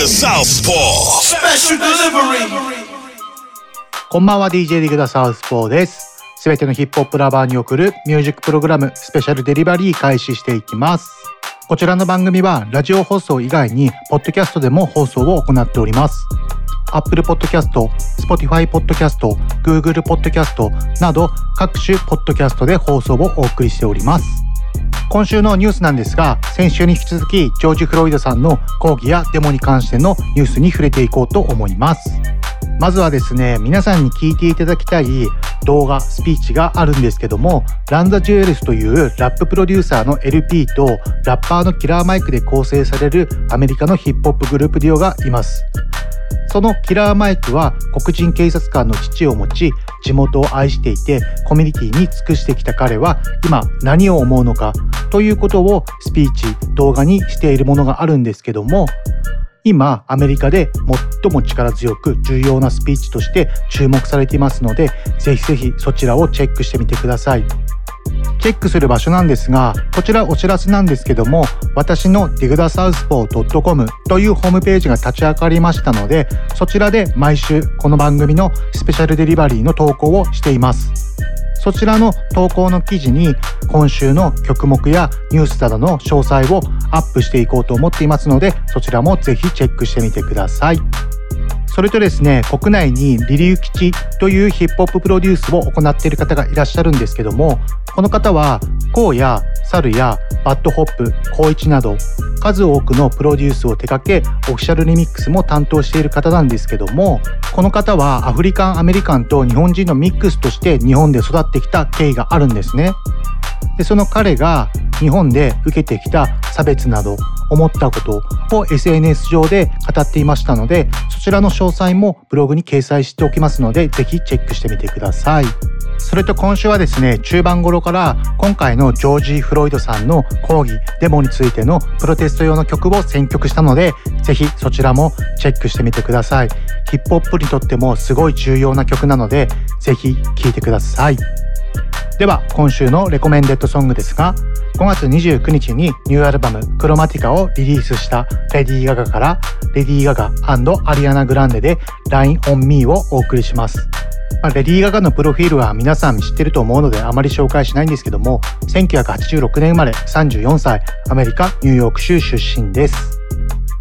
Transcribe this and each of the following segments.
The Southpaw. Special delivery. こんばんは DJ リグダサウスポーです。すべてのヒップホップラバーに送るミュージックプログラムスペシャルデリバリー開始していきます。こちらの番組はラジオ放送以外にポッドキャストでも放送を行っております。Apple Podcast、Spotify Podcast、Google Podcast など各種ポッドキャストで放送をお送りしております。今週のニュースなんですが、先週に引き続きジョージ・フロイドさんの抗議やデモに関してのニュースに触れていこうと思います。まずはですね、皆さんに聞いていただきたい動画、スピーチがあるんですけども、ランザ・ジュエルスというラッププロデューサーの LP とラッパーのキラーマイクで構成されるアメリカのヒップホップグループデュオがいます。そのキラーマイクは黒人警察官の父を持ち地元を愛していてコミュニティに尽くしてきた彼は今何を思うのかということをスピーチ動画にしているものがあるんですけども今アメリカで最も力強く重要なスピーチとして注目されていますのでぜひぜひそちらをチェックしてみてください。チェックする場所なんですが、こちらお知らせなんですけども、私の digdasouthpaw.com というホームページが立ち上がりましたので、そちらで毎週この番組のスペシャルデリバリーの投稿をしています。そちらの投稿の記事に今週の曲目やニュースなどの詳細をアップしていこうと思っていますので、そちらもぜひチェックしてみてください。それとですね、国内にリリュウ吉というヒップホッププロデュースを行っている方がいらっしゃるんですけども、この方は、 KOHH や SALU や BAD HOP、コウイチなど、数多くのプロデュースを手掛け、 official remix も担当している方なんですけども、この方は African American と日本人のミックスとして日本で育ってきた経緯があるんですね。でその彼が日本で受けてきた差別など思ったことを SNS 上で語っていましたのでそちらの詳細もブログに掲載しておきますのでぜひチェックしてみてください。それと今週はですね中盤頃から今回のジョージ・フロイドさんの抗議デモについてのプロテスト用の曲を選曲したのでぜひそちらもチェックしてみてください。ヒップホップにとってもすごい重要な曲なのでぜひ聴いてください。では今週のレコメンデッドソングですが5月29日にニューアルバム「クロマティカ」をリリースしたレディー・ガガからレディー・ガガアリアナ・グランデで「Line on Me」をお送りします。レディー・ガガのプロフィールは皆さん知ってると思うのであまり紹介しないんですけども1986年生まれ34歳アメリカ・ニューヨーク州出身です。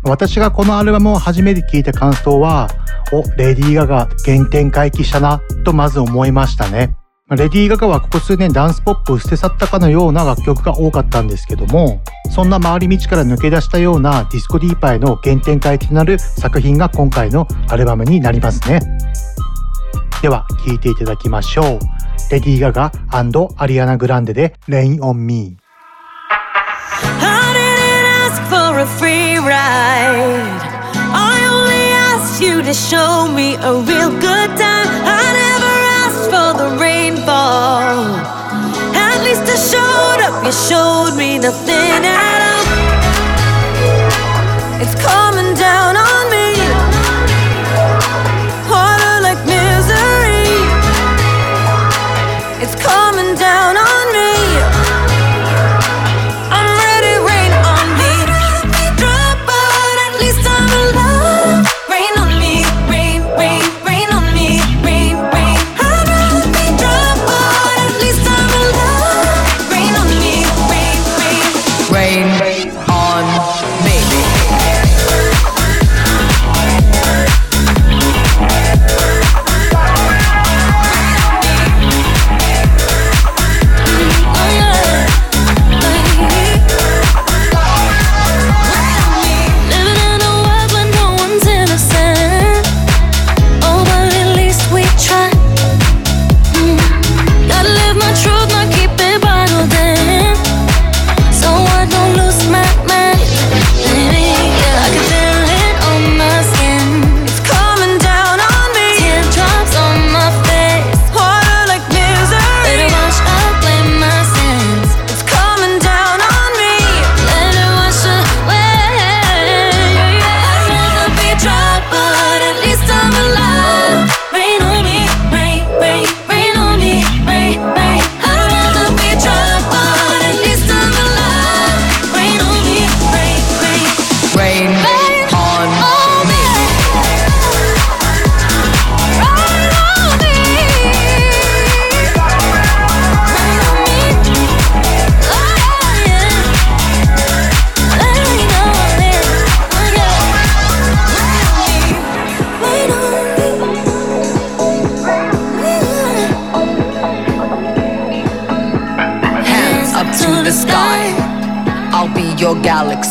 私がこのアルバムを初めて聞いた感想はおレディー・ガガ原点回帰したなとまず思いましたね。レディー・ガガはここ数年ダンスポップを捨て去ったかのような楽曲が多かったんですけどもそんな回り道から抜け出したようなディスコディーパーへの原点回帰となる作品が今回のアルバムになりますね。では聴いていただきましょう。レディー・ガガアリアナ・グランデで Rain on Me You to show me a real good time. For the rainfall. At least I showed up, you showed me nothing at all. It's coming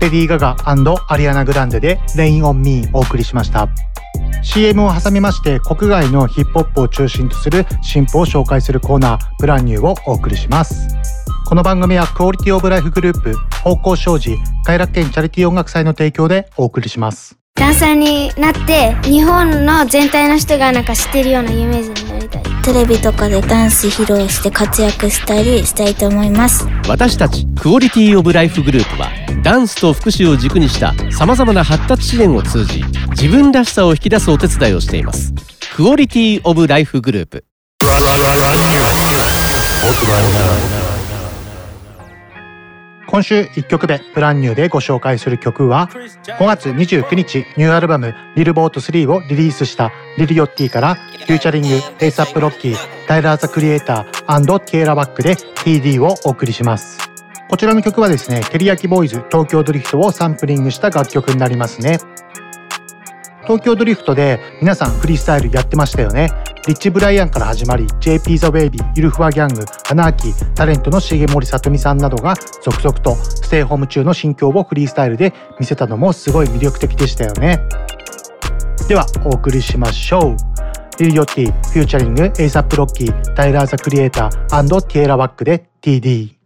レディー・ガガアリアナ・グランデでレイン・オン・ミーお送りしました。CM を挟みまして国外のヒップホップを中心とする新譜を紹介するコーナーブランニューをお送りします。この番組はクオリティオブライフグループ方向障子快楽圏チャリティー音楽祭の提供でお送りします。ダンサーになって日本の全体の人がなんか知ってるような有名人になりたい。テレビとかでダンス披露して活躍したりしたいと思います。私たち Quality of Life グループはダンスと福祉を軸にしたさまざまな発達支援を通じ自分らしさを引き出すお手伝いをしています。 Quality of Life グループ今週1曲目 brand new でご紹介する曲は5月29日ニューアルバム「 Lil Boat 3」をリリースした Lil Yachty から featuring A$AP Rocky, Tyler, the Creator, Tierra Whack で TD をお送りします。こちらの曲はですね TERIYAKI BOYZ 東京ドリフトをサンプリングした楽曲になりますね。東京ドリフトで皆さんフリースタイルやってましたよね。 Rich Brian から始まり JP ザ・ベイビーゆるふわギャングアナーキータレントの重森さとみさんなどが続々とステイホーム中の心境をフリースタイルで見せたのもすごい魅力的でしたよね。ではお送りしましょう。リル・ヨッティフューチャリングエイサップ・ロッキータイラー・ザ・クリエイターティエラ・ワックで TD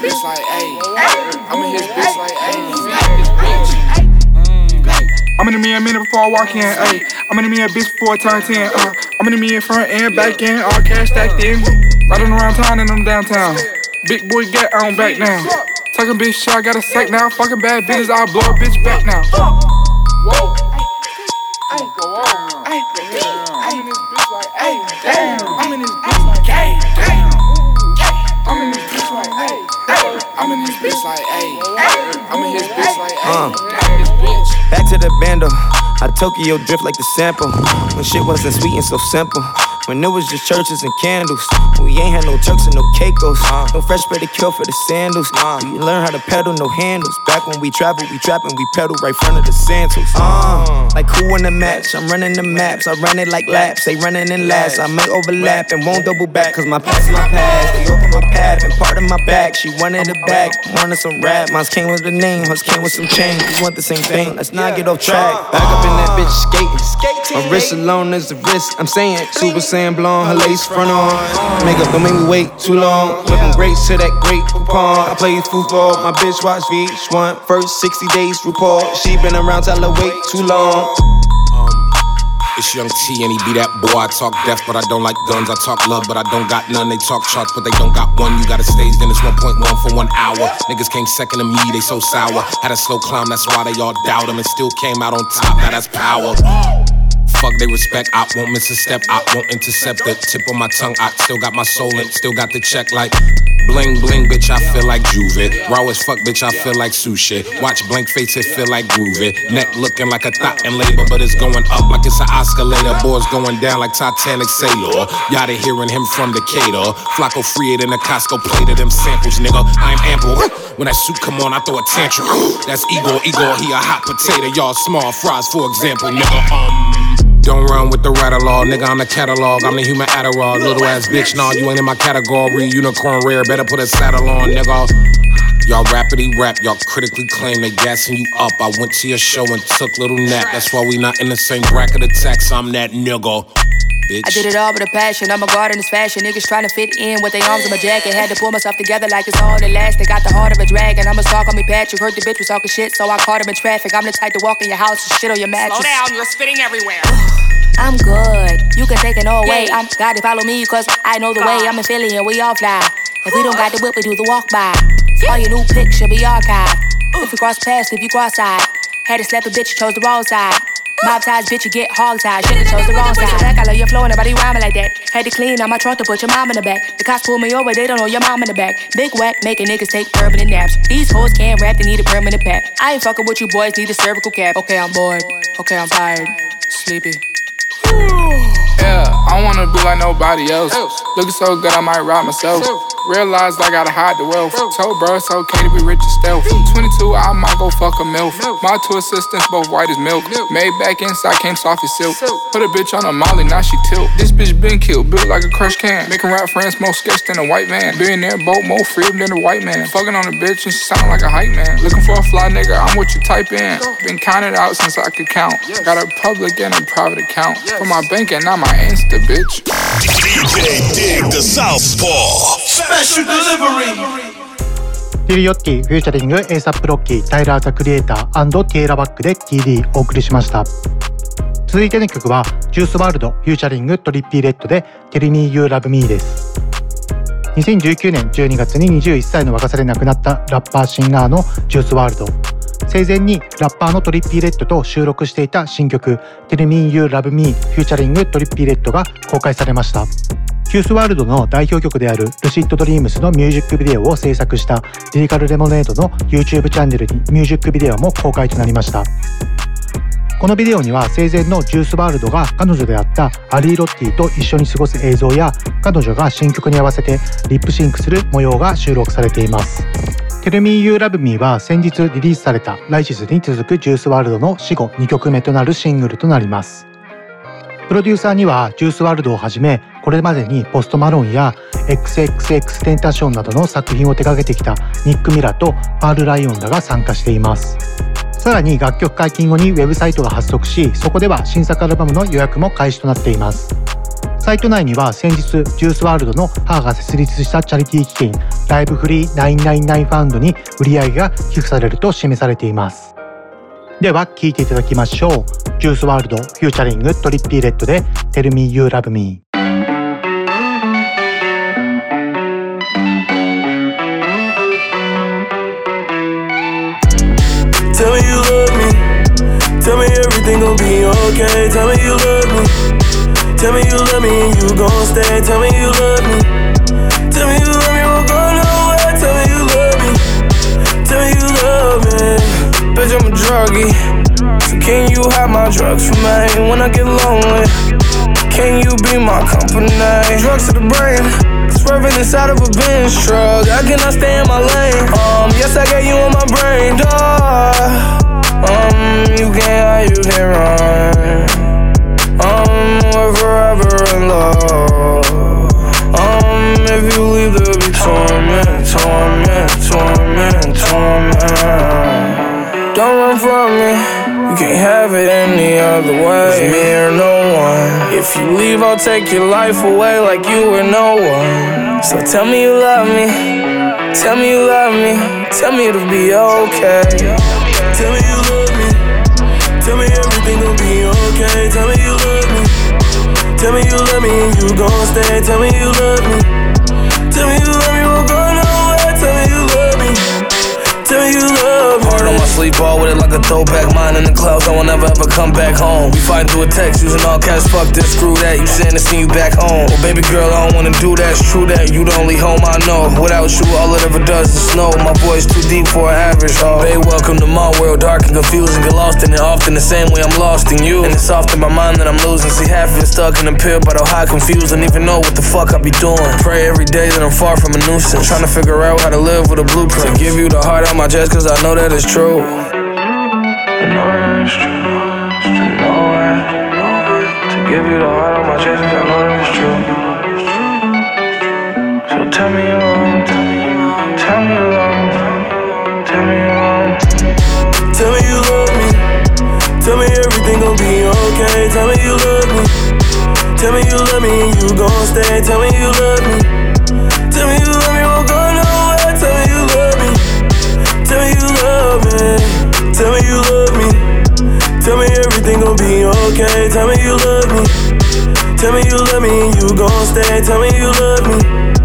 bitch like, ayy. I'm in his bitch like, ayy. I'm in the me a minute before I walk in, ayy. I'm in the me a bitch before I turn 10, uh. I'm in the me in front and back end, all cash stacked in. Riding around town and I'm downtown. Big boy get on back now. Talking bitch shit, I got a sack now. Fucking bad bitches, I'll blow a bitch back now. Whoa. Bitch like, ayy. I'm in his bitch like, ayy. I'm in his bitch. Back to the bando. I Tokyo drift like the sample. When shit wasn't sweet and so simple. When it was just churches and candles. We ain't had no Turks and no Caicos. Uh. No fresh pedicure for the sandals. Uh. We learn how to pedal, no handles. Back when we travel, we trapping, we pedal right front of the Santos. Uh. uh, like who in the match? I'm running the maps. I run it like laps. They running in last. I may overlap and won't double back. Cause my past my past. They open my path and part of my back. She wanted it back. Wanted some rap. Mine came with the name. Hers came with some change. We want the same thing. Let's not get off track. Back up in that bitch skating. My wrist alone is the wrist. I'm saying Super Saiyan blonde. Her lace front on. Makeup don't make me wait too long. Whipping grapes to that great coupon. I play football. My bitch watch VH1. First 60 days report. She been around till I wait too long. Um, it's Young T and he be that boy. I talk death, but I don't like guns. I talk love, but I don't got none. They talk charts, but they don't got one. You got a stage, then it's 1.1 for one hour. Niggas came second to me, they so sour. Had a slow climb, that's why they all doubt him. And still came out on top, now that's power. Fuck they respect, I won't miss a step, I won't intercept the tip of my tongue. I still got my soul and still got the check like bling bling, bitch. I feel like Juve. Raw as fuck, bitch. I feel like sushi. Watch blank face, it feel like groovy. Neck looking like a thought in labor, but it's going up like it's an escalator. Boys going down like Titanic sailor. Y'all hearing him from Decatur. Flacco free it in the Costco plate of them samples, nigga. I'm ample. When that suit come on, I throw a tantrum. That's Igor, Igor, he a hot potato. Y'all small fries, for example, nigga. Um. Don't run with the rattle nigga. I'm the catalog. I'm the human Adderall. Little ass bitch, nah, you ain't in my category. Unicorn rare, better put a saddle on, nigga. Y'all rapidly rap, y'all critically claim they gassing you up. I went to your show and took little nap. That's why we not in the same bracket of tax. I'm that nigga. Bitch. I did it all with a passion. I'm a guard in this fashion. Niggas trying to fit in with their arms in my jacket. Had to pull myself together like it's all elastic. Got the heart of a dragon. I'm a stalk on me, Patrick. Heard the bitch was talking shit, so I caught him in traffic. I'm the type to walk in your house and shit on your mattress. Slow down, you're spitting everywhere. I'm good. You can take it all away. I'm gotta follow me, cause I know the way. I'm in Philly and we all fly. If we don't got the whip, we do the walk by. All your new pics should be archived. If you cross paths, if you cross side. Had to slap a bitch, you chose the wrong side. Mob ties, bitch, you get hog tied. Should've chose the wrong side. Back, I love your flow, and nobody rhyming like that. Had to clean out my trunk to put your mom in the back. The cops pull me over, they don't know your mom in the back. Big whack, making niggas take permanent naps. These hoes can't rap, they need a permanent pack. I ain't fucking with you boys, need a cervical cap. Okay, I'm bored. Okay, I'm tired. Sleepy. Yeah, I don't wanna be like nobody else. Looking so good, I might rob myself. Realized I gotta hide the wealth. Told bro it's okay to be rich and stealth. 22, I might go fuck a MILF. My two assistants, both white as milk. Made back inside, came soft as silk. Put a bitch on a molly, now she tilt. This bitch been killed, built like a crushed can. Making rap friends more sketch than a white man. Billionaire boat more freedom than a white man. Fucking on a bitch and she sound like a hype man. Looking for a fly nigga, I'm what you type in. Been counted out since I could count. Got a public and a private account. For my bank and not my Insta, bitch. DJ Dig the Southpaw. Special delivery. ティル・ヨッティフューチャリングエイサップ・ロッキータイラー・ザ・クリエイターティエラ・ワックで TD お送りしました続いての曲はジュースワールドフューチャリングトリッピー・レッドで Tell Me You Love Me です2019年12月に21歳の若さで亡くなったラッパーシンガーのジュースワールド生前にラッパーのトリッピー・レッドと収録していた新曲 Tell Me You Love Me フューチャリングトリッピー・レッドが公開されました。ジュースワールドの代表曲である Lucid Dreams のミュージックビデオを制作したリリカル・レモネードの YouTube チャンネルにミュージックビデオも公開となりました。このビデオには生前のジュースワールドが彼女であったアリー・ロッティと一緒に過ごす映像や彼女が新曲に合わせてリップシンクする模様が収録されています「Tell Me You Love Me」は先日リリースされた Righteous に続くジュースワールドの死後2曲目となるシングルとなります。プロデューサーにはジュースワールドをはじめこれまでにポストマロンや XXX テンタションなどの作品を手掛けてきたニック・ミラとパール・ライオンらが参加しています。さらに楽曲解禁後にウェブサイトが発足しそこでは新作アルバムの予約も開始となっています。サイト内には先日ジュースワールドの母が設立したチャリティー基金ライブフリー999ファンドに売り上げが寄付されると示されていますでは聴いていただきましょうジュースワールドフューチャリングトリッピーレッドで Tell Me You Love Me Tell me you love me. Tell me everything gon' be okay. Tell me you love me. Tell me you love me and you gon' stay. Tell me you love me. Tell me you love me, won't go nowhere. Tell me you love me. Tell me you love me. Bitch, I'm a druggie. So can you have my drugs for me when I get lonely? Can you be my company? Drugs to the brain. Swerving inside of a Benz truck. I cannot stay in my lane. Um, yes, I got you on my brain, dog. Um, you can't hide, you can't run. Um, we're forever in love. Um, if you leave, there'll be torment, torment, torment, torment. Don't run from me. You can't have it any other way. It's me or no one. If you leave, I'll take your life away like you were no one. So tell me you love me. Tell me you love me. Tell me it'll be okay. Tell me you love me. Tell me everything gon' be okay. Tell me. Tell me you love me and you gon' stay. Tell me you love me. Tell me you love me, Tell you love me. Hard on my sleep, all with it like a throwback. Mine in the clouds, I will never ever come back home. We fighting through a text, using all cash. Fuck this, screw that. You saying to see you back home. Well, baby girl, I don't wanna do that. It's true that you the only home I know. Without you, all it ever does is snow. My voice too deep for an average. Oh, babe, welcome to my world, dark and confusing. Get lost in it often the same way I'm lost in you. And it's often my mind that I'm losing. See half of it stuck in a pill, but I'm high confused. Don't even know what the fuck I be doing. Pray every day that I'm far from a nuisance. Trying to figure out how to live with a blueprint. To give you the heart out my chest, cause I know that it's true. I know it's true. To know it. To give you the heart on my chest, I know that it's true. So tell me you love me. Tell me you love me. Tell me you love me. Tell me you love me. Tell me everything gon' be okay. Tell me you love me. Tell me you love me and you gon' stay. Tell me you love me. Tell me you love me and you gon' stay. Tell me you love me.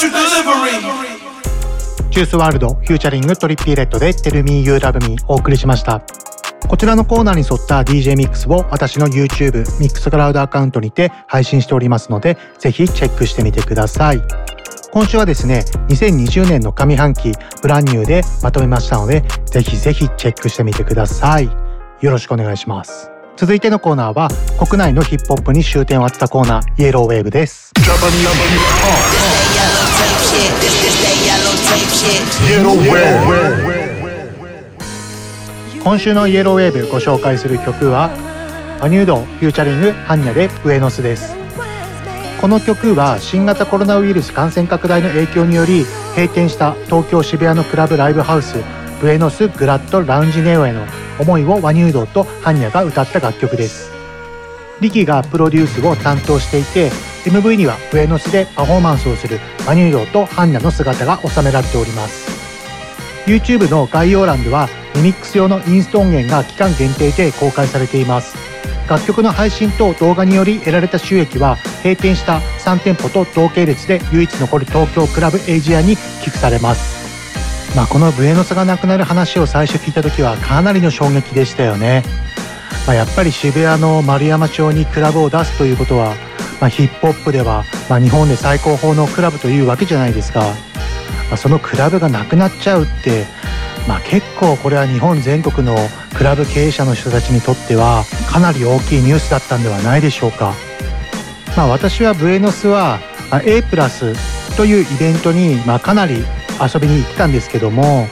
ジュースワールドフューチャリングトリッピーレッドで Tell Me You Love Me お送りしました。こちらのコーナーに沿った DJ ミックスを私の YouTube ミックスクラウドアカウントにて配信しておりますのでぜひチェックしてみてください。今週はですね2020年の上半期ブランニューでまとめましたのでぜひぜひチェックしてみてください。よろしくお願いします。続いてのコーナーは国内のヒップホップに焦点を当てたコーナーイエローウェーブです今週のイエローウェーブご紹介する曲はマニュードフューチャリングハンニャでブエノスです。この曲は新型コロナウイルス感染拡大の影響により閉店した東京渋谷のクラブライブハウスブエノスグラッド、ラウンジネオへの思いをマニュードとハンニャが歌った楽曲です。リキがプロデュースを担当していて MV にはブエノスでパフォーマンスをするマニュードとハンニャの姿が収められております。YouTube の概要欄ではリミックス用のインスト音源が期間限定で公開されています。楽曲の配信と動画により得られた収益は閉店した3店舗と同系列で唯一残る東京クラブエイジアに寄付されます。まあ、このブエノスがなくなる話を最初聞いた時はかなりの衝撃でしたよね、まあ、やっぱり渋谷の丸山町にクラブを出すということは、まあ、ヒップホップでは、まあ、日本で最高峰のクラブというわけじゃないですか、まあ、そのクラブがなくなっちゃうって、まあ、結構これは日本全国のクラブ経営者の人たちにとってはかなり大きいニュースだったんではないでしょうか、まあ、私はブエノスはまあ A プラスというイベントにまあかなり遊びに行ったんですけども、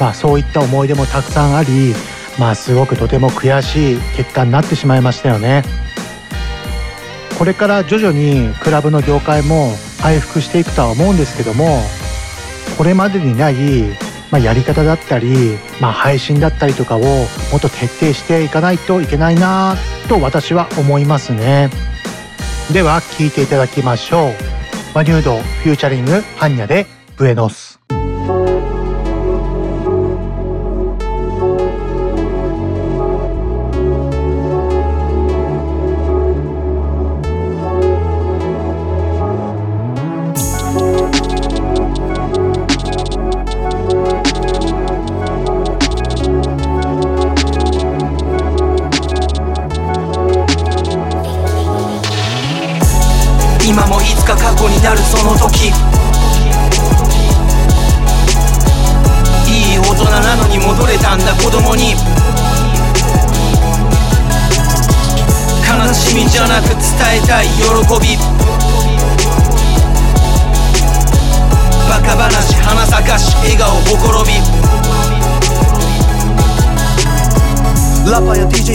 まあ、そういった思い出もたくさんあり、まあ、すごくとても悔しい結果になってしまいましたよね。これから徐々にクラブの業界も回復していくとは思うんですけどもこれまでにない、まあ、やり方だったり、まあ、配信だったりとかをもっと徹底していかないといけないなと私は思いますね。では聴いていただきましょう。マニュードフューチャリングハンニャでブエノス。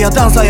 ッパ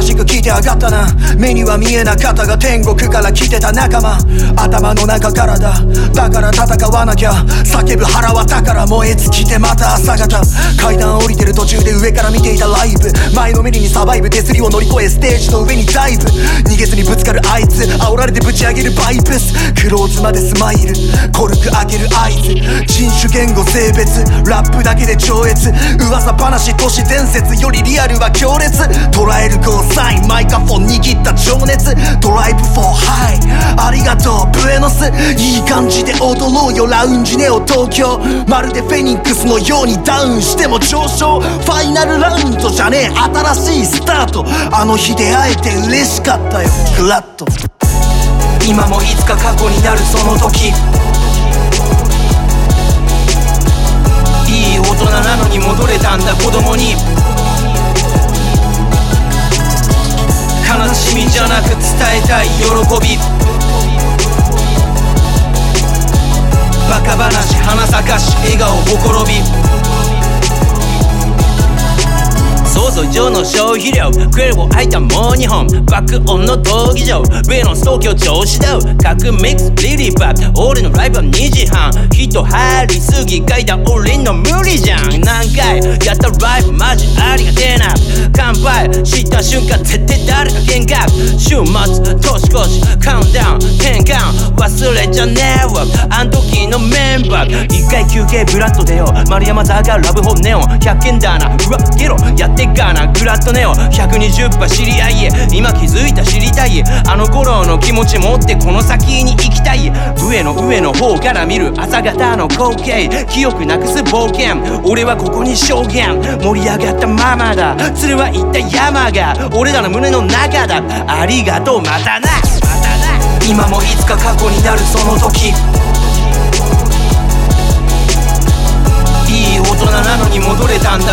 ーや DJ やダンサーやクラシック聴いて上がったな。目には見えなかったが天国から来てた仲間。頭の中からだ。だから戦わなきゃ。叫ぶ腹は宝。燃え尽きてまた朝方。階段降りてる途中で上から見ていたライブ。前のめりにサバイブ。手すりを乗り越えステージの上にダイブ。逃げずにぶつかるあいつ。煽られてぶち上げるバイブス。クローズまでスマイル。コルク開ける合図人種言語性別。ラップだけで超越。噂話都市伝説よりリアルは強烈。捉えるゴーサインマイカフォン握った情熱。ドライブフォー。ハイありがとうブエノス。いい感じで踊ろうよ。ラウンジネオ東京。まるでフェニックスのようにダウンしても上昇。ファイナルラウンドじゃねえ。新しいスタート。あの日出会えて嬉しかったよ。フラット今もいつか過去になるその時。いい大人なのに戻れたんだ子供に。悲しみじゃなく伝えたい。喜び。バカ話花咲かし笑顔ほころび。想像以上の消費量クエルを開いたもう2本爆音の闘技場上の東京調子だ。各ミックスリリーパッ俺のライブは2時半人入りすぎ書いた俺の無理じゃん何回やったライブマジありがてえな。乾杯。した瞬間絶対誰か喧嘩。週末年越しカウンダウン。転換忘れちゃねえわ。あん時のメンバー一回休憩ブラッドでよ。う丸山座がラブホネオン。100件だな。うわゲロ。やってっかなグラッドネオ。120羽知り合い今気づいた知りたいあの頃の気持ち持ってこの先に行きたい上の上の方から見る。朝方の光景。記憶なくす冒険。俺はここに証言。盛り上がったままだ。鶴は行った山が。俺らの胸の中だ。ありがとうまたな。今もいつか過去になるその時。いい大人なのに戻れたんだ。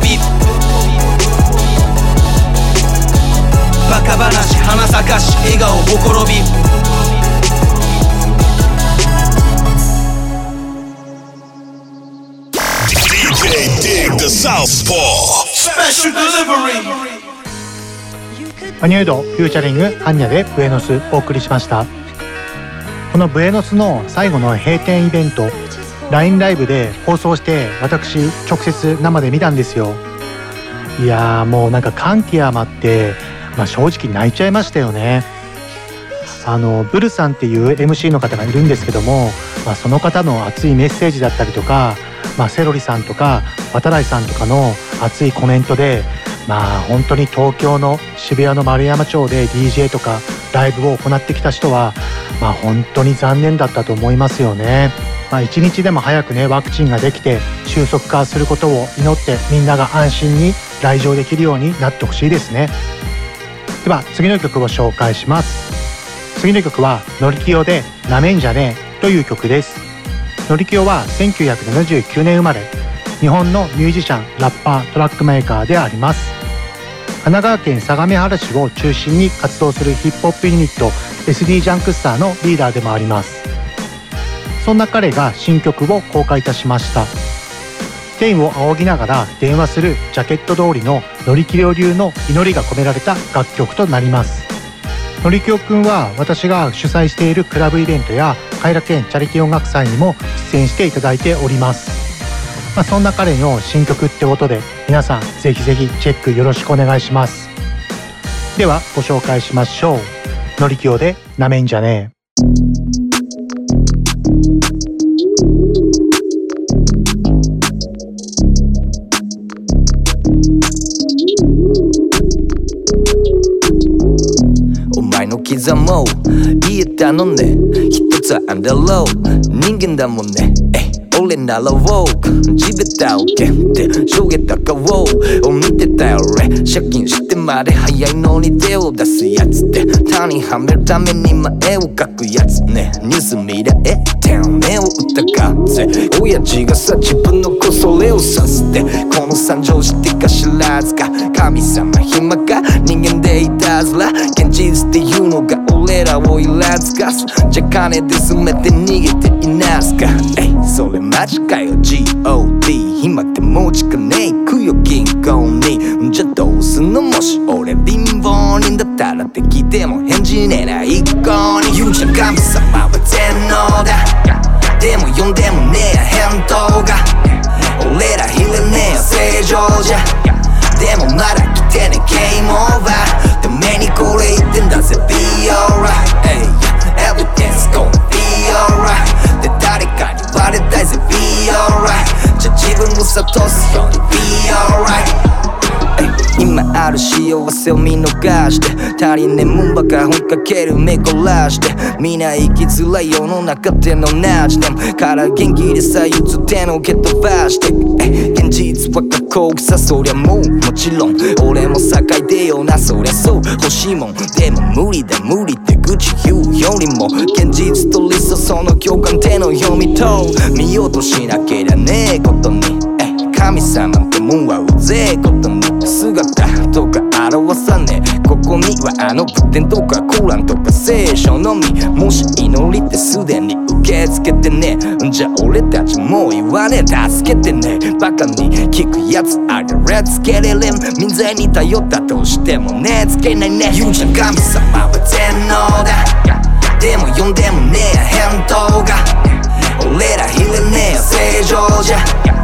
び。バカ話花咲かし笑顔ほころび。DJ Dig the Southpaw Special delivery. マニュードフューチャリングハンニャでブエノスお送りしました。このブエノスの最後の閉店イベント LINE ライブで放送して私直接生で見たんですよいやーもうなんか感極まって、まあ、正直泣いちゃいましたよねあのブルさんっていう MC の方がいるんですけども、まあ、その方の熱いメッセージだったりとか、まあ、セロリさんとか渡来さんとかの熱いコメントでまあ本当に東京の渋谷の丸山町で DJ とかライブを行ってきた人はまあ本当に残念だったと思いますよね。まあ、一日でも早くねワクチンができて収束化することを祈ってみんなが安心に来場できるようになってほしいですね。では次の曲を紹介します。次の曲は「ノリキヨでなめんじゃねえ」という曲です。ノリキヨは1979年生まれ日本のミュージシャンラッパートラックメーカーであります神奈川県相模原市を中心に活動するヒップホップユニット SD ジャンクスターのリーダーでもありますそんな彼が新曲を公開いたしました。天を仰ぎながら電話するジャケット通りの乗り切り流の祈りが込められた楽曲となります。のりきよくんは私が主催しているクラブイベントや偕楽園チャリティ音楽祭にも出演していただいております。まあ、そんな彼の新曲ってことで皆さんぜひぜひチェックよろしくお願いします。ではご紹介しましょう。のりきよでなめんじゃねえ。刻も言えたのね一つはあんだろう人間だもんねえい俺ならウォーク地べたを蹴ってしょげた顔を見てたよ俺借金してまで早いのに手を出すやつって他人はめるために前を描くやつねニュース見られて目を疑って親父がさ自分の子それをさせてこの惨状してか知らずか神様暇か人間でいたずら現実っていうのが俺らをイラつかすじゃ金で詰めて逃げていなすかえいそれマジかよ GOD 暇ってもうちかねえ行くよ銀行にじゃどうすんのもし俺貧乏人だったらって聞いても返事ねえな一向に言うじゃ神様は全能だでも呼んでもねえ返答が俺らひれねえ正常じゃでもまだ来てねゲームオーバーためにこれ言ってんだぜ Be alright Hey, everything's gonna be alright で誰かに言われたいぜ Be alright じゃあ自分を諭すように Be alright 今ある幸せを見逃して足りねえもんばか本かける目こらして皆生きづらい世の中でのなじでもから元気でさゆつ手の蹴飛ばして。現実は過酷さそりゃもうもちろん俺も境でよなそりゃそう。欲しいもんでも無理だ無理って愚痴言うよりも現実と理想その共感手の読みと見ようとしなけりゃねえことに。神様ってもんはうぜえことに。姿とか表さね。えここにはあの仏典とかコーランとか聖書のみ。もし祈りってすでに受け付けてね。じゃあ俺たちもう言わねえ。助けてね。えバカに聞くやつあれ Let's get it in 民剤に頼ったとしてもねつけないね。言うじゃ神様は全能だ。でも呼んでもねえ返答が。俺らひれねえ正常じゃ。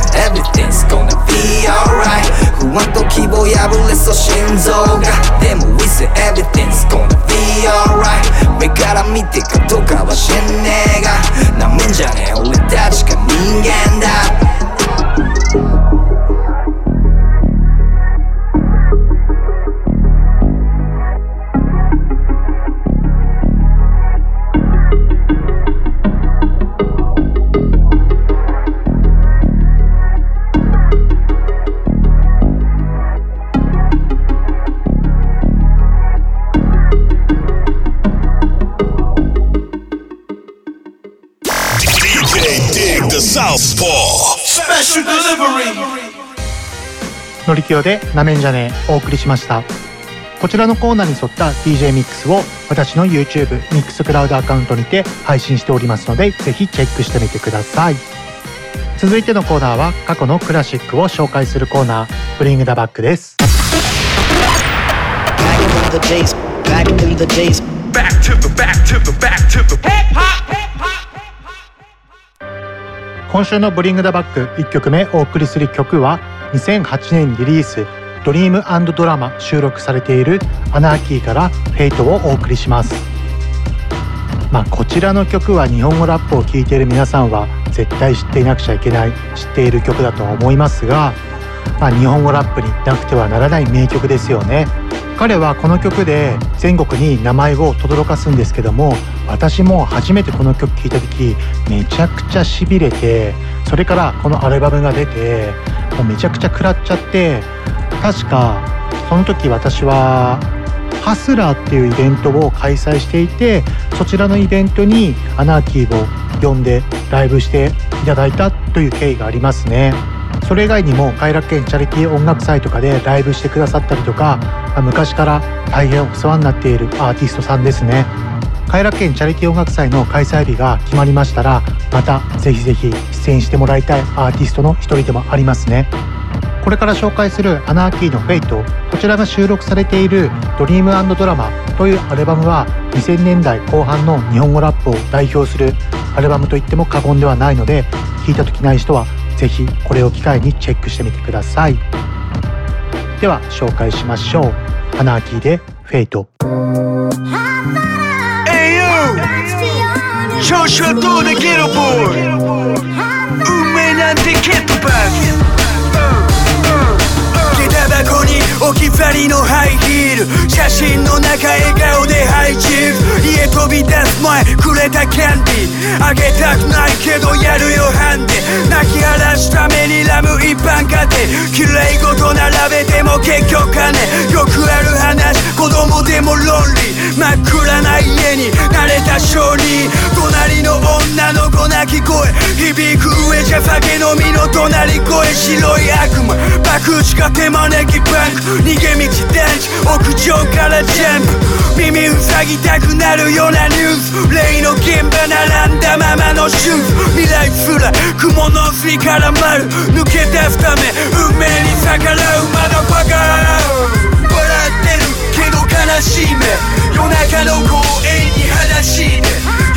Everything's gonna be alright 不安と希望破れそう心臓がでも We say everything's gonna be alright 目から見てかどうかは知んねえがなもんじゃねえ俺た Southpaw Special delivery. のりきよでなめんじゃねえお送りしました。こちらのコーナーに沿った DJ ミックスを私の YouTube ミックスクラウドアカウントにて配信しておりますのでぜひチェックしてみてください。続いてのコーナーは過去のクラシックを紹介するコーナーブリングダバックです。Back in the days Back in the days Back to the back to the back to the hip hop 今週のブリングダバック1曲目お送りする曲は2008年リリースドリームドラマ収録されているアナーキーからフェイトをお送りします。まあこちらの曲は日本語ラップを聴いている皆さんは絶対知っていなくちゃいけない知っている曲だと思いますが、まあ、日本語ラップになくてはならない名曲ですよね。彼はこの曲で全国に名前を轟かすんですけども私も初めてこの曲聴いた時めちゃくちゃしびれてそれからこのアルバムが出てもうめちゃくちゃ食らっちゃって確かその時私はハスラーっていうイベントを開催していてそちらのイベントにアナーキーを呼んでライブしていただいたという経緯がありますね。それ以外にも偕楽園チャリティー音楽祭とかでライブしてくださったりとか昔から大変お世話になっているアーティストさんですね。偕楽園チャリティー音楽祭の開催日が決まりましたらまたぜひぜひ出演してもらいたいアーティストの一人でもありますね。これから紹介するアナーキーの Fate こちらが収録されている Dream Drama というアルバムは2000年代後半の日本語ラップを代表するアルバムといっても過言ではないので聞いた時ない人はぜひこれを機会にチェックしてみてください。では紹介しましょう。アナーキでフェイト Hey you! 調子はどうだゲロボーイ運命なんて蹴っ飛ばす下駄箱に置き去りのハイヒール写真の中笑顔でハイチーズ家飛び出す前くれたキャンディーあげたくないけどやるよハンデ泣き晴らすためにラム一般家庭綺麗事並べても結局金よくある話子供でもロンリー真っ暗な家に慣れた小児隣の女の子泣き声。響く上じゃ酒飲みの隣。声白い悪魔爆打か手招き。バン逃げ道団地屋上からジャンプ。耳塞ぎたくなるようなニュース。例の現場並んだままのシューズ。未来すら雲の巣に絡まる抜け出すため運命に逆らうまだバカ笑ってるけど悲しい目。夜中の公園に裸足ね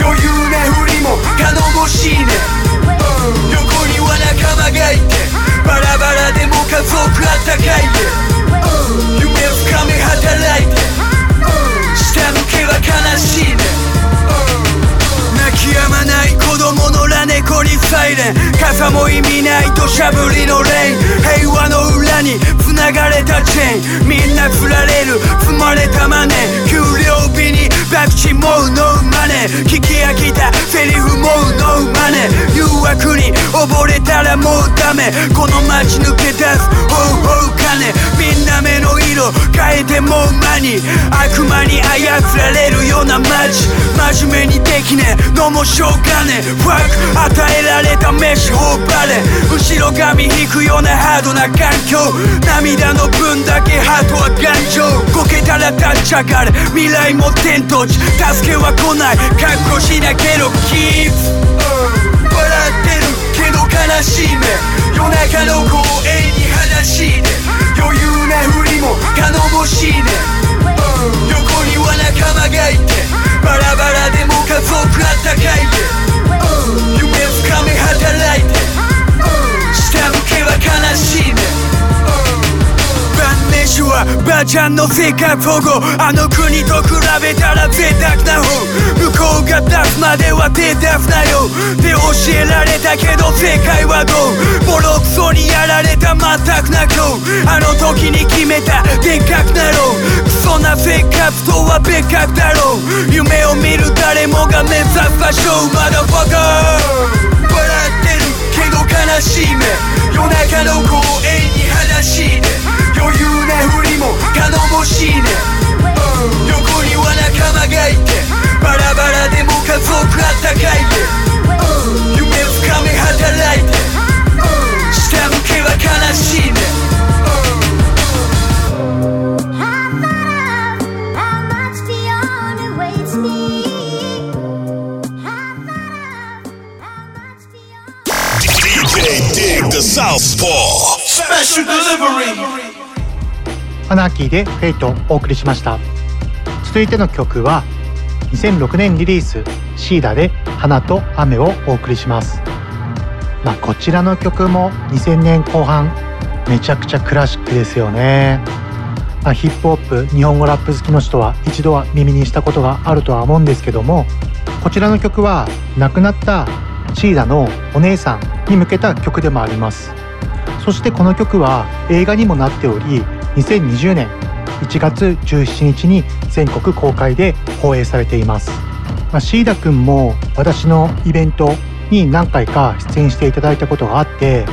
余裕なふりも頼もしいね。横には仲間がいて。バラバラでも家族あったかいで夢深め働いて。下向けは悲しいね。止まない子供のラネコにサイレン。傘も意味ない土砂降りのレイン。平和の裏に繋がれたチェーン。みんな振られる。積まれたマネ給料日にバクチもうノーマネ聞き飽きた。セリフもうノーマネ誘惑に溺れたらもうダメ。この街抜け出す。ほうほう金。みんな目の色変えてもうマニ悪魔に操られるような街。真面目にできねえ。のもしょうがねえ。ファク与えられた飯頬張れ。後ろ髪引くようなハードな環境。涙の分だけハートは頑丈。こけたら立ち上がれ。未来も天と地。助けは来ない。覚悟しなけろ Keep 笑ってる。けど悲しい目。夜中の公園に話しで余裕なふりも頼もしいね。横には仲間がいてバラバラでも家族あったかいで夢深め働いて下向けは悲しいね。晩飯はばあちゃんの性格保護あの国と比べたら贅沢な方向こうが出すまでは手出すなよって教えられたけど正解はどうボロクソにやられた全くな今日あの時に決めたでっかくなろうクソな生活とは別格だろう夢を見る誰もが目指す場所まだファカ笑ってるけど悲しい目夜中の公園に話で余裕なふりも頼もしいね横には仲間がいてバラバラでも家族あったかいで夢深め働いて下向けは悲しいね「アナーキーでフェイトをお送りしました。続いての曲は2006年リリースシーダで花と雨をお送りします。まあこちらの曲も2000年後半めちゃくちゃクラシックですよね。まあ、ヒップホップ日本語ラップ好きの人は一度は耳にしたことがあるとは思うんですけどもこちらの曲は亡くなったシーダのお姉さんに向けた曲でもあります。そしてこの曲は映画にもなっており2020年1月17日に全国公開で放映されています、まあ、シーダくんも私のイベントに何回か出演していただいたことがあって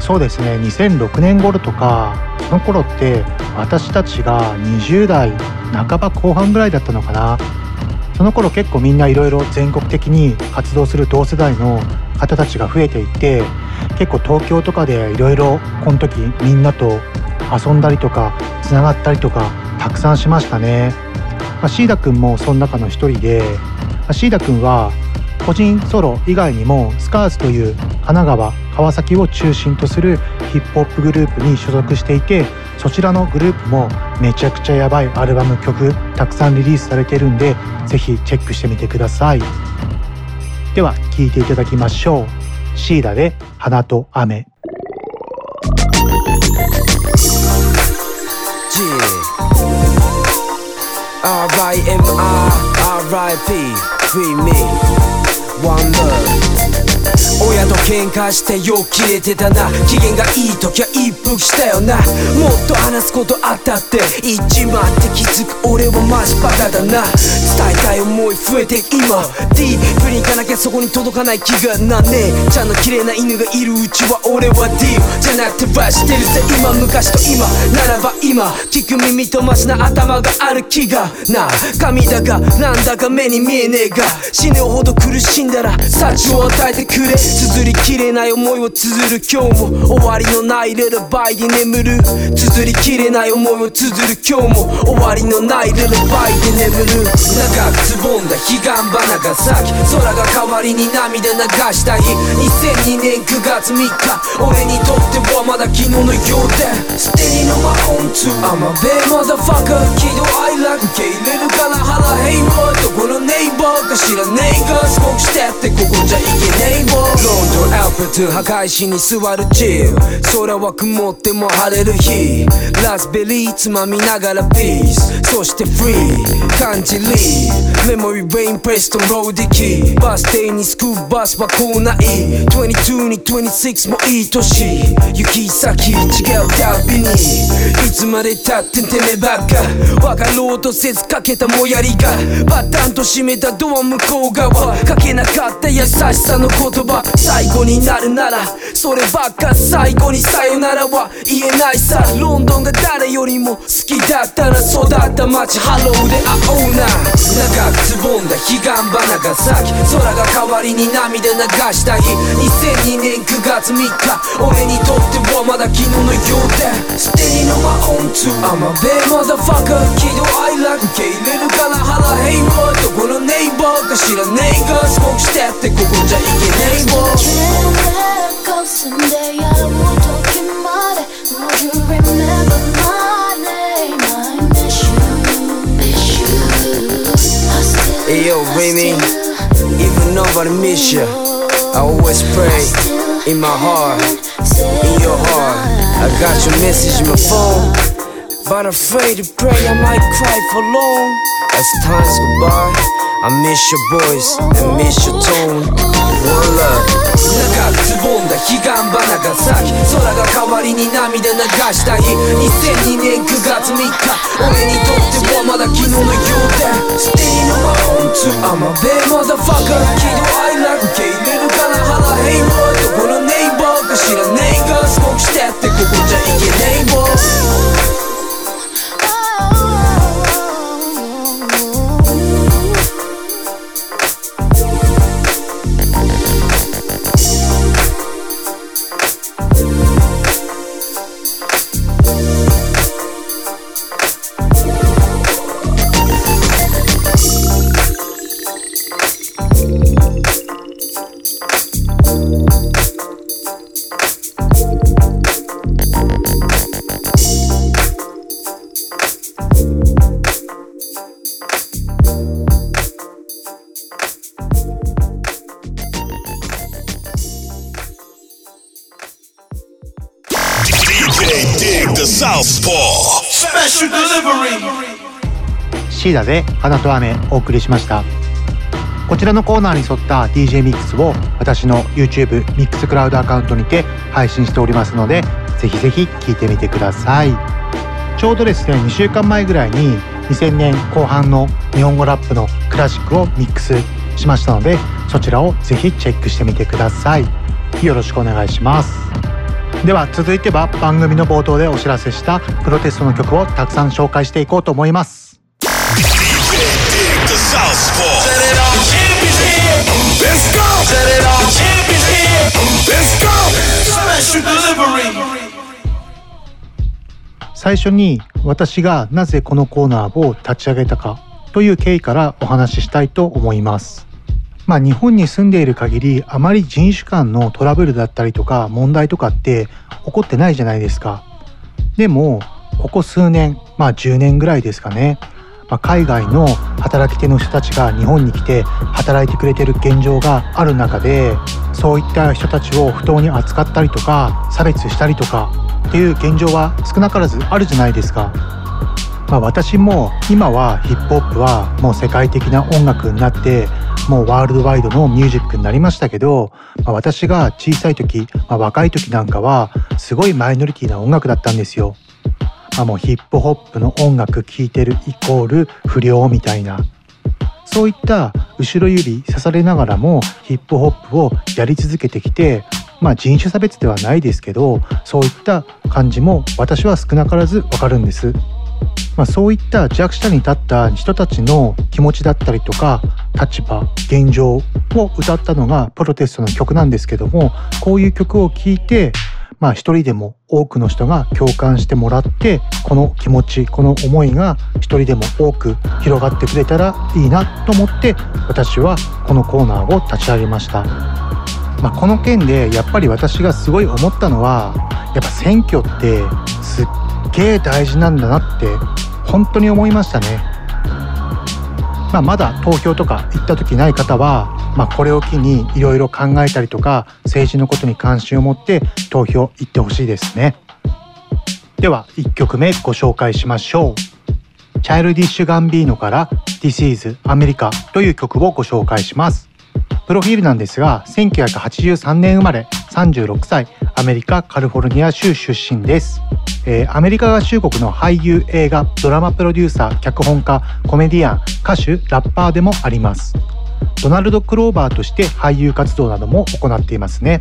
そうですね2006年頃とかその頃って私たちが20代半ば後半ぐらいだったのかな。その頃結構みんないろいろ全国的に活動する同世代の方たちが増えていて結構東京とかでいろいろこの時みんなと遊んだりとかつながったりとかたくさんしましたね、まあ、シーダくんもその中の一人で、まあ、シーダくんは個人ソロ以外にもスカーズという神奈川川崎を中心とするヒップホップグループに所属していてそちらのグループもめちゃくちゃやばいアルバム曲たくさんリリースされてるんでぜひチェックしてみてください。では聴いていただきましょう。シーダで花と雨。R-I-M-R-R-I-P Free me. One love 親と喧嘩してよく切れてたな。機嫌がいい時は一服したよな。もっと話すことあったって。言っちまって気づく俺はマジバカだな。伝えたい思い増えて今。ディープに行かなきゃそこに届かない気がなねえ。ちゃんの綺麗な犬がいるうちは俺はディープ。じゃなくてバしてるぜ。今昔と今。ならば今。聞く耳とマシな頭がある気がな。神だがなんだか目に見えねえが。死ぬほど苦しんだら幸を与えてくれ。綴りきれない思いを綴る。今日も終わりのないルル。バイで眠る。綴りきれない思いを綴る。今日も終わりのないルル。バイで眠る。長くつぼんだ彼岸花が咲き。空が代わりに涙流した日。2002年9月3日。俺にとってはまだ昨日のようで Steady on my own too I'm a bad motherfucker 喜怒哀楽受け入れるから腹平和どこのネイババーか知らねえが遅刻してってここじゃいけねえわ。ロンドンアップトゥ破壊しに座るチル空は曇っても晴れる日。ラズベリーつまみながらピースそしてフリー感じリー。メモリーレインプレストローディキーバス停にスクーバスは来ない。22に26もいい年。行き先違うたびに。いつまでたっててめばっか分かろうとせずかけたもやりが。バタンと閉めたドア向こう側。かけなかった優しさの言葉。最後になるならそればっか最後にさよならは言えないさ。ロンドンが誰よりも好きだったら育った街。ハローで会おうな。長くつぼんだ彼岸花が咲き空が代わりに涙流した日。2002年9月3日俺にとってはまだ昨日のようで。Standing on my own too I'm a bad motherfucker けど I like 受け入れるから腹へいわどこのネイバーか知らねえが遅刻してってここじゃいけねえわ Yo, Remy, even nobody miss you. I always pray in my heart, in your heart. I got your message in my phone, but afraid to pray I might cry for long. As times go by, I miss your voice and miss your tone. One love. 長くつぼんだ彼岸花が咲き空が代わりに涙流した日。2002年9月3日俺にとってはまだ昨日のようで Staying on my own too I'm a bad motherfucker けど I like 受け入れるから腹へいわどこのネイバーか知らねえが。遅刻してってここじゃいけねえわ DJ シーダで花と雨お送りしました。こちらのコーナーに沿った DJ ミックスを私の YouTube ミックスクラウドアカウントにて配信しておりますのでぜひぜひ聴いてみてください。ちょうどですね2週間前ぐらいに2000年後半の日本語ラップのクラシックをミックスしましたのでそちらをぜひチェックしてみてください。よろしくお願いします。では続いては番組の冒頭でお知らせしたプロテストの曲をたくさん紹介していこうと思います。Let's go. Set it off. Champions here. Let's go. Special delivery. 最初に私がなぜこのコーナーを立ち上げたかという経緯からお話ししたいと思います。まあ日本に住んでいる限りあまり人種間のトラブルだったりとか問題とかって起こってないじゃないですか。でもここ数年まあ10年ぐらいですかね、まあ、海外の働き手の人たちが日本に来て働いてくれてる現状がある中でそういった人たちを不当に扱ったりとか差別したりとかっていう現状は少なからずあるじゃないですか。まあ、私も今はヒップホップはもう世界的な音楽になってもうワールドワイドのミュージックになりましたけど、まあ、私が小さい時、まあ、若い時なんかはすごいマイノリティな音楽だったんですよ。あ、もうヒップホップの音楽聴いてるイコール不良みたいなそういった後ろ指刺されながらもヒップホップをやり続けてきてまあ人種差別ではないですけどそういった感じも私は少なからずわかるんです。まあ、そういった弱者に立った人たちの気持ちだったりとか立場現状を歌ったのがプロテストの曲なんですけどもこういう曲を聴いてまあ一人でも多くの人が共感してもらってこの気持ちこの思いが一人でも多く広がってくれたらいいなと思って私はこのコーナーを立ち上げました。まあ、この件でやっぱり私がすごい思ったのはやっぱ選挙ってすっげえ大事なんだなって本当に思いましたね。まあ、まだ投票とか行った時ない方は、まあ、これを機にいろいろ考えたりとか政治のことに関心を持って投票行ってほしいですね。では1曲目ご紹介しましょう。チャイルディッシュ・ガンビーノから「This is America」という曲をご紹介します。プロフィールなんですが1983年生まれ36歳アメリカカリフォルニア州出身です、えー、アメリカ合衆国の俳優映画ドラマプロデューサー脚本家コメディアン歌手ラッパーでもあります。ドナルド・クローバーとして俳優活動なども行っていますね。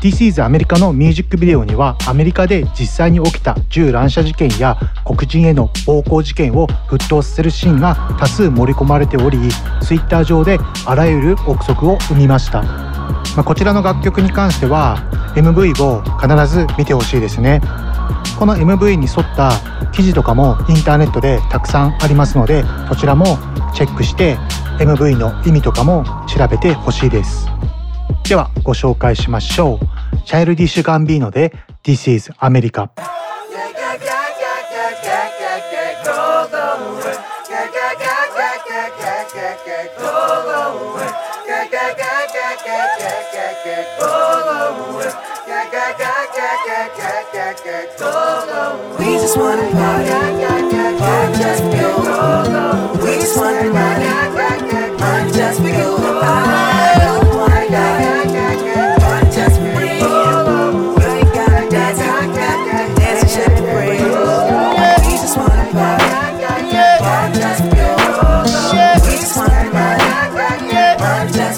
This is アメリカのミュージックビデオにはアメリカで実際に起きた銃乱射事件や黒人への暴行事件を沸騰させるシーンが多数盛り込まれており Twitter 上であらゆる憶測を生みました、まあ、こちらの楽曲に関しては MV を必ず見てほしいですね。この MV に沿った記事とかもインターネットでたくさんありますのでそちらもチェックして MV の意味とかも調べてほしいです。ではご紹介しましょう。チャイルディッシュ・ガンビーノで This is America slipping now. Don't catch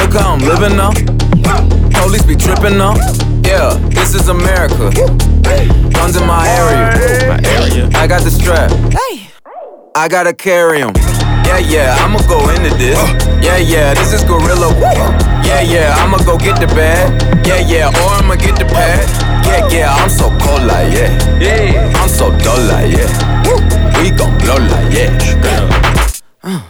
Look how I'm living now. Police be tripping now. Yeah, this is America. Guns in my area. My area. I got the strap. Hey. I gotta carry 'em. Yeah, yeah, I'ma go into this. Yeah, yeah, this is Gorilla. Yeah, yeah, I'ma go get the bag. Yeah, yeah, or I'ma get the pad. Yeah, yeah, I'm so cold like yeah. Yeah, I'm so dull like yeah. We gon' blow like yeah. Uh.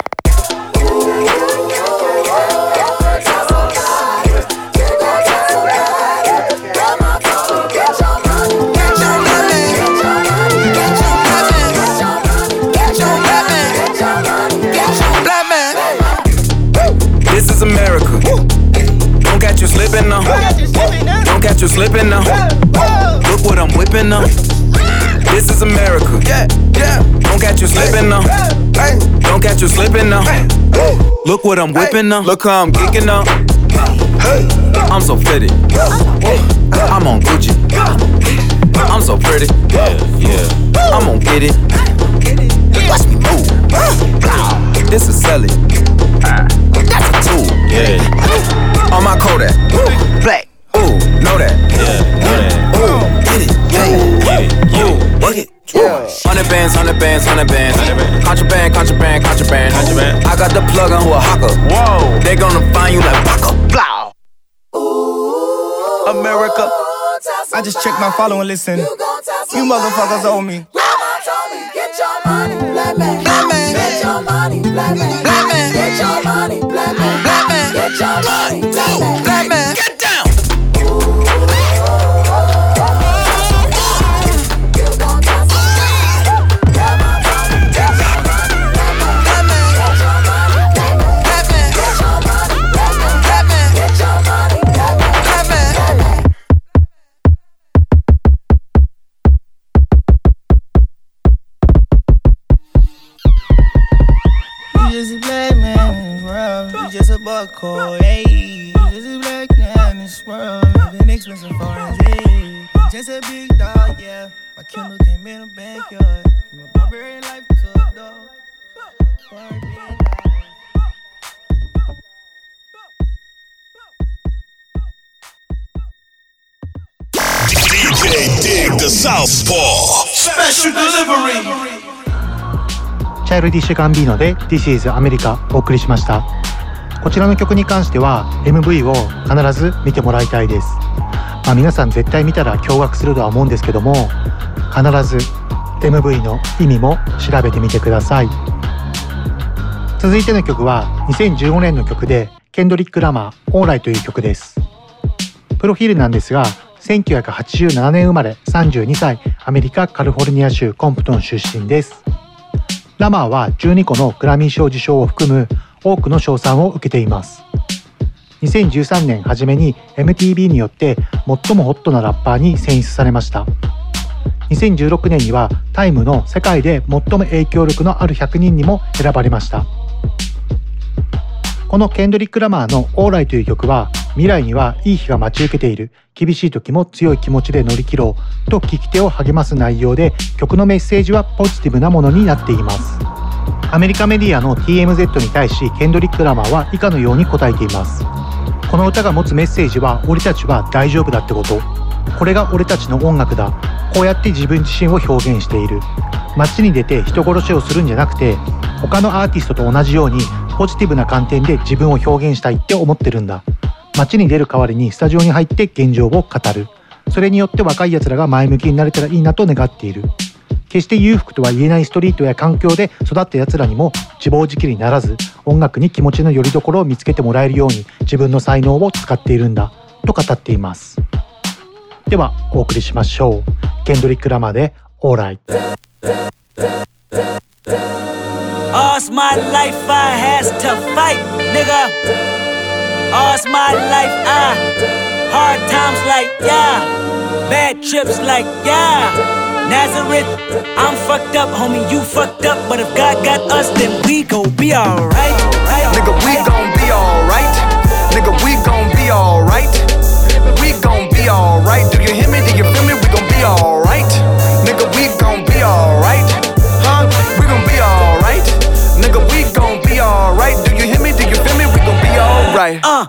Slipping now. Look what I'm whipping now. This is America. Yeah, yeah. Don't catch you slipping now. Don't catch you slipping now. Look what I'm whipping now. Look how I'm geeking now. I'm so fitted. I'm on Gucci. I'm so pretty. Yeah, yeah. I'm gonna get it. Watch me move. This is selling. That's a tool. Yeah on my Kodak. Black. Ooh, know that. Yeah, know that. Ooh, get it. Get it. Get it. Work it. Yeah. Hundred bands, hundred bands, hundred bands. Contraband, contraband, contraband. contraband. I got the plug on who a hawker. Whoa. They gonna find you like Baka. Blow. America. I just checked my follow and listen. You motherfuckers owe me. Get your money, black man. Black man. Get your money, black man. Black man. Get your money, black man. Black man. Get your money, black man. buck hole, hey. Just a black man in this world, living expensive foreign hey. Just a big dog, yeah. My Kindle came in the backyard. From a barbarian life to a dog. DJ Dig the Southpaw. Special delivery. チャイルディッシュ・ガンビーノで This is America お送りしました こちらの曲に関しては MV を必ず見てもらいたいです。まあ、皆さん絶対見たら驚愕するとは思うんですけども必ず MV の意味も調べてみてください。続いての曲は2015年の曲でケンドリック・ラマー「オーライ」という曲です。プロフィールなんですが1987年生まれ32歳アメリカカリフォルニア州コンプトン出身です。ラマーは12個のグラミー賞受賞を含む多くの賞賛を受けています。2013年初めに MTV によって最もホットなラッパーに選出されました。2016年にはタイムの世界で最も影響力のある100人にも選ばれました。このケンドリック・ラマーの「オーライ」という曲は未来にはいい日が待ち受けている厳しい時も強い気持ちで乗り切ろうと聞き手を励ます内容で曲のメッセージはポジティブなものになっています。アメリカメディアの TMZ に対しケンドリック・ラマーは以下のように答えています。この歌が持つメッセージは俺たちは大丈夫だってこと。これが俺たちの音楽だ。こうやって自分自身を表現している。街に出て人殺しをするんじゃなくて他のアーティストと同じようにポジティブな観点で自分を表現したいって思ってるんだ。街に出る代わりにスタジオに入って現状を語る。それによって若い奴らが前向きになれたらいいなと願っている。決して裕福とは言えないストリートや環境で育った奴らにも自暴自棄にならず音楽に気持ちの拠り所を見つけてもらえるように自分の才能を使っているんだと語っていますではお送りしましょうケンドリック・ラマーで「オーライ」All's my life I has to fight, nigga. All's my life I hard times like yeah, bad trips like yeah. Nazareth, I'm fucked up, homie. You fucked up, but if God got us, then we gon' be alright. Nigga, we gon' be alright. Nigga, we gon' be alright. We gon' be alright. Do you hear me? Do you feel me? We gon' be alright. Nigga, we gon' be alright. Huh? We gon' be alright. Nigga, we gon' be alright. Do you hear me? Do you feel me? We gon' be alright. Uh,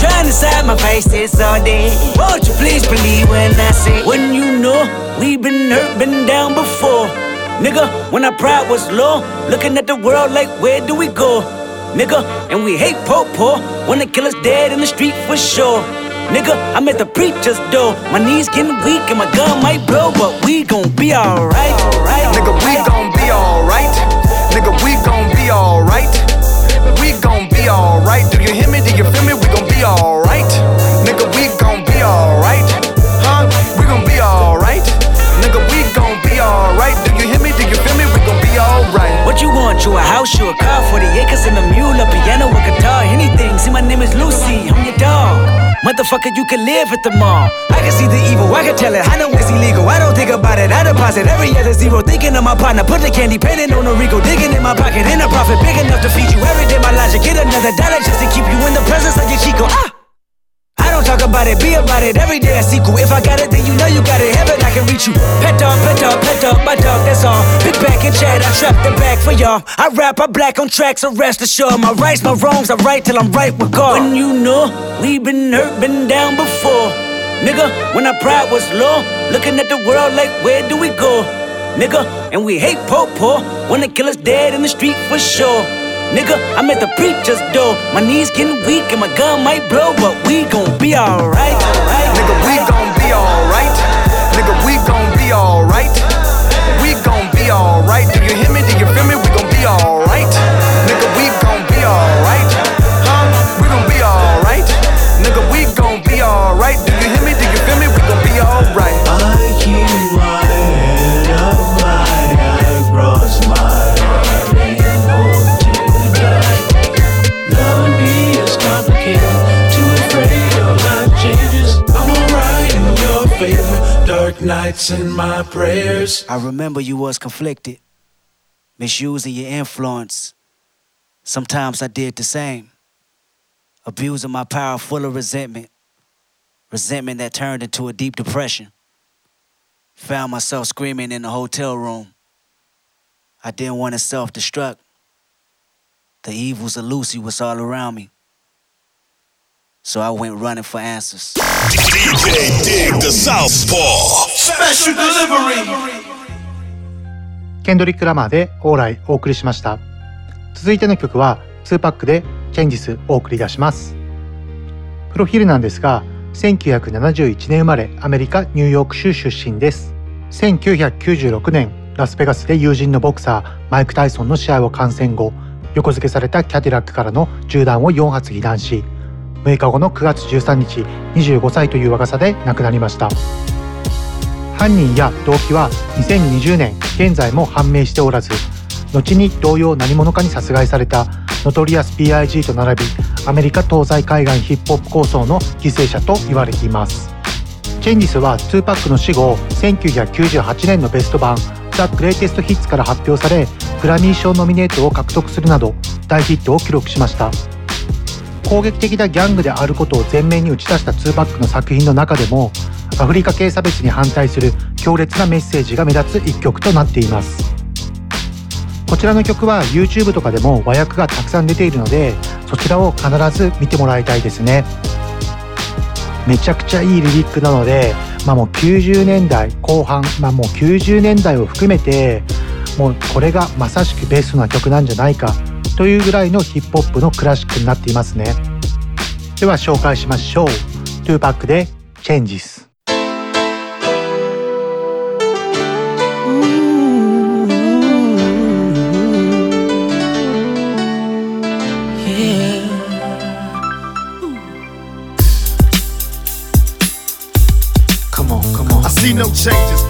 Trying to side my faces all day. Won't you please believe when I say, when you know we've been hurt, been down before. Nigga, when our pride was low, looking at the world like, where do we go? Nigga, and we hate po po when the killer's dead in the street for sure. Nigga, I'm at the preacher's door. My knees getting weak and my gun might blow, but we gon' be alright. Nigga, we gon' be alright. Nigga, we gon' be alright. We gon' be alright. Do you hear me? Do you feel me? We gon' alright. Nigga, we gon' be alright. Huh? We gon' be alright. Nigga, we gon' be alright. Do you hear me? Do you feel me? We gon' be alright. What you want? You a house, you a car, 40 acres and a mule, a guitar, anything. See, my name is Lucy, I'm your dog. Motherfucker, you can live at the mall. I can see the evil, I can tell it. I know it's illegal. I don't think about it. I deposit every other zero. Thinking of my partner, put the candy painting on a Rico. Digging in my pocket, in a profit big enough to feed you every day. My logic, get another dollar just to keep you in the presence of your Chico. Ah! I don't talk about it, be about it. Every day I sequel. If I got it, then you know you got it. Heaven, I can reach you. Pet dog, pet dog, pet dog, my dog, that's all. Pick back and chat, I trap the back for y'all. I rap, I black on tracks, so rest assured. My rights, my wrongs, I right till I'm right with God. When you know we been hurt, been down before. Nigga, when our pride was low, looking at the world like, where do we go? Nigga, and we hate po po when the killer's dead in the street for sure. Nigga, I'm at the preacher's door. My knees getting weak and my gun might blow, but we gon' be alright. Nigga, we gon' be alright. Nigga, we gon' be alright. We gon' be alright. Do you hear me? Do you feel me? We gon' be alright. Nigga, we gon' be alright. Huh? We gon' be alright. Nigga, we gon' be alright. Nights and my prayers. I remember you was conflicted. misusing your influence. Sometimes I did the same, abusing my power full of resentment, resentment that turned into a deep depression. Found myself screaming in the hotel room. I didn't want to self destruct. The evils of Lucy was all around me. So I went running for answers. DJ Dig the Southpaw. Special delivery. ケンドリック・ラマーで「オーライ」お送りしました。続いての曲は2パックで「チェンジス」お送り出します。プロフィールなんですが1971年生まれアメリカ・ニューヨーク州出身です。1996年ラスベガスで友人のボクサーマイク・タイソンの試合を観戦後横付けされたキャディラックからの銃弾を4発被弾し6日後の9月13日25歳という若さで亡くなりました。犯人や動機は2020年現在も判明しておらず後に同様何者かに殺害されたノトリアス PIG と並びアメリカ東西海岸ヒップホップ抗争の犠牲者と言われています。チェンジスは2パックの死後1998年のベスト版ザ・グレイテストヒッツから発表されグラミー賞ノミネートを獲得するなど大ヒットを記録しました。攻撃的なギャングであることを前面に打ち出した2パックの作品の中でもアフリカ系差別に反対する強烈なメッセージが目立つ一曲となっています。こちらの曲は YouTube とかでも和訳がたくさん出ているのでそちらを必ず見てもらいたいですね。めちゃくちゃいいリリックなので、まあ、もう90年代後半、まあ、もう90年代を含めてもうこれがまさしくベストな曲なんじゃないかというぐらいのヒップホップのクラシックになっていますね。では紹介しましょう。2パックで「チェンジス」see no changes.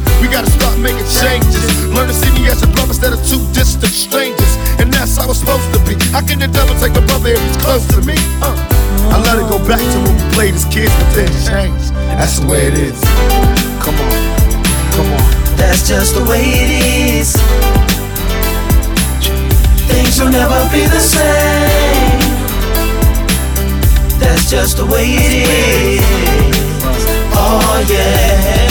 We gotta start making changes. Learn to see me as a brother instead of two distant strangers. And that's how it's supposed to be. How can the devil take a brother if he's close to me? Uh. I let it go back to when we played as kids, but then changed. That's the way it is. Come on, come on. That's just the way it is. Things will never be the same. That's just the way it is. Oh yeah.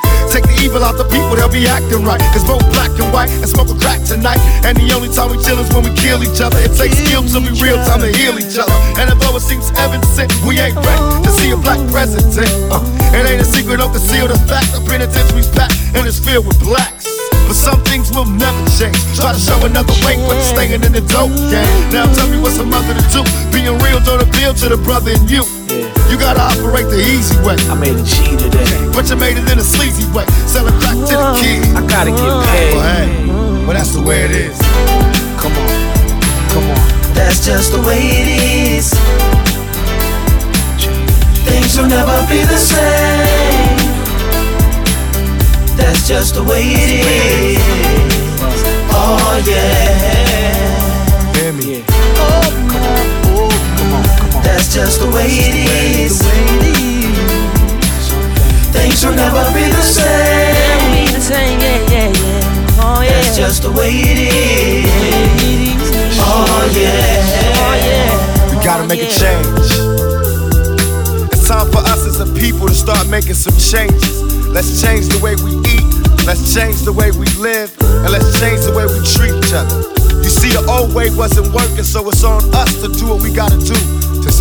Take the evil out the people, they'll be acting right. Cause both black and white and smoke a crack tonight. And the only time we chill is when we kill each other. It takes skill to be real time to heal each other. And although it seems heaven sent, we ain't ready to see a black president. Uh, it ain't a secret, don't conceal the fact. The penitentiary's packed and it's filled with blacks. But some things will never change. Try to show another way, but staying in the dope game. Now tell me what's a mother to do. Being real don't appeal to the brother in you. You gotta operate the easy way. I made a G today. But you made it in a sleazy way. Sell it back to the kid. I gotta get paid. Well, hey, well, that's the way it is. Come on, come on. That's just the way it is. Things will never be the same. That's just the way it is. Oh yeah. That's just the way it is. Things will never be the same. Be the same, yeah, yeah, yeah. Oh yeah. That's just the way it is. Oh yeah. Oh yeah. We gotta make a change. It's time for us as a people to start making some changes. Let's change the way we eat. Let's change the way we live. And let's change the way we treat each other. You see, the old way wasn't working, so it's on us to do what we gotta do to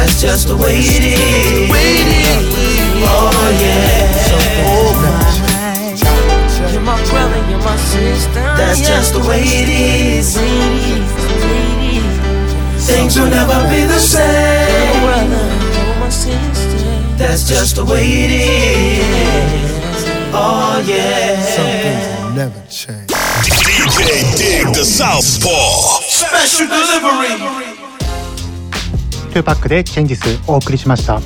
That's just the way it is. Oh yeah. You're my brother, you're my sister. That's just the way it is. Things will never be the same. That's just the way it is. Oh yeah. Some things will never change. DJ Dig the Southpaw. Special delivery. 2パックでチェンジスお送りしました。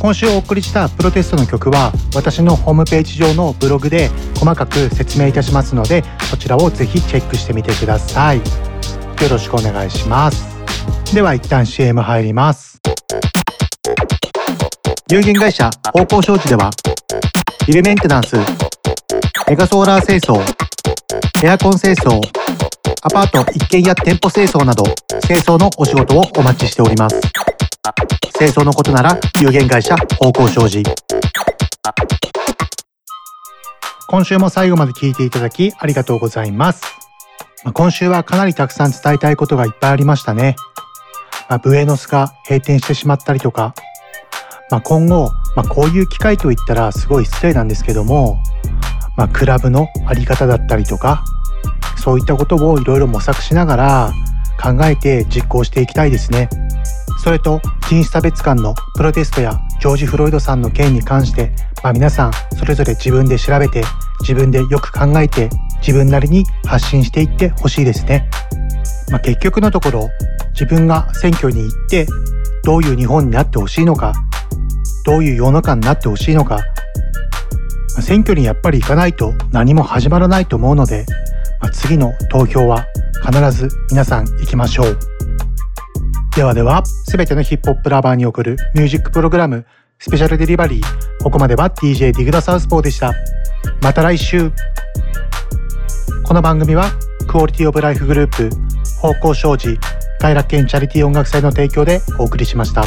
今週お送りしたプロテストの曲は私のホームページ上のブログで細かく説明いたしますのでそちらをぜひチェックしてみてください。よろしくお願いします。では一旦 CM 入ります。有限会社方向商事ではビルメンテナンスメガソーラー清掃エアコン清掃アパート一軒や店舗清掃など清掃のお仕事をお待ちしております。清掃のことなら有限会社方向商事。今週も最後まで聞いていただきありがとうございます。まあ今週はかなりたくさん伝えたいことがいっぱいありましたね、まあ、ブエノスが閉店してしまったりとか、まあ、今後、まあ、こういう機会といったらすごい失礼なんですけども、まあ、クラブのあり方だったりとかそういったことをいろいろ模索しながら考えて実行していきたいですね。それと人種差別間のプロテストやジョージ・フロイドさんの件に関して、まあ、皆さんそれぞれ自分で調べて自分でよく考えて自分なりに発信していってほしいですね。まあ、結局のところ自分が選挙に行ってどういう日本になってほしいのかどういう世の中になってほしいのか、選挙にやっぱり行かないと何も始まらないと思うので、まあ次の投票は必ず皆さん行きましょう。ではでは、すべてのヒップホップラバーに送るミュージックプログラム、スペシャルデリバリー。ここまでは DJ ディグダサウスポーでした。また来週。この番組は、クオリティオブライフグループ、方向障子、快楽園チャリティー音楽祭の提供でお送りしました。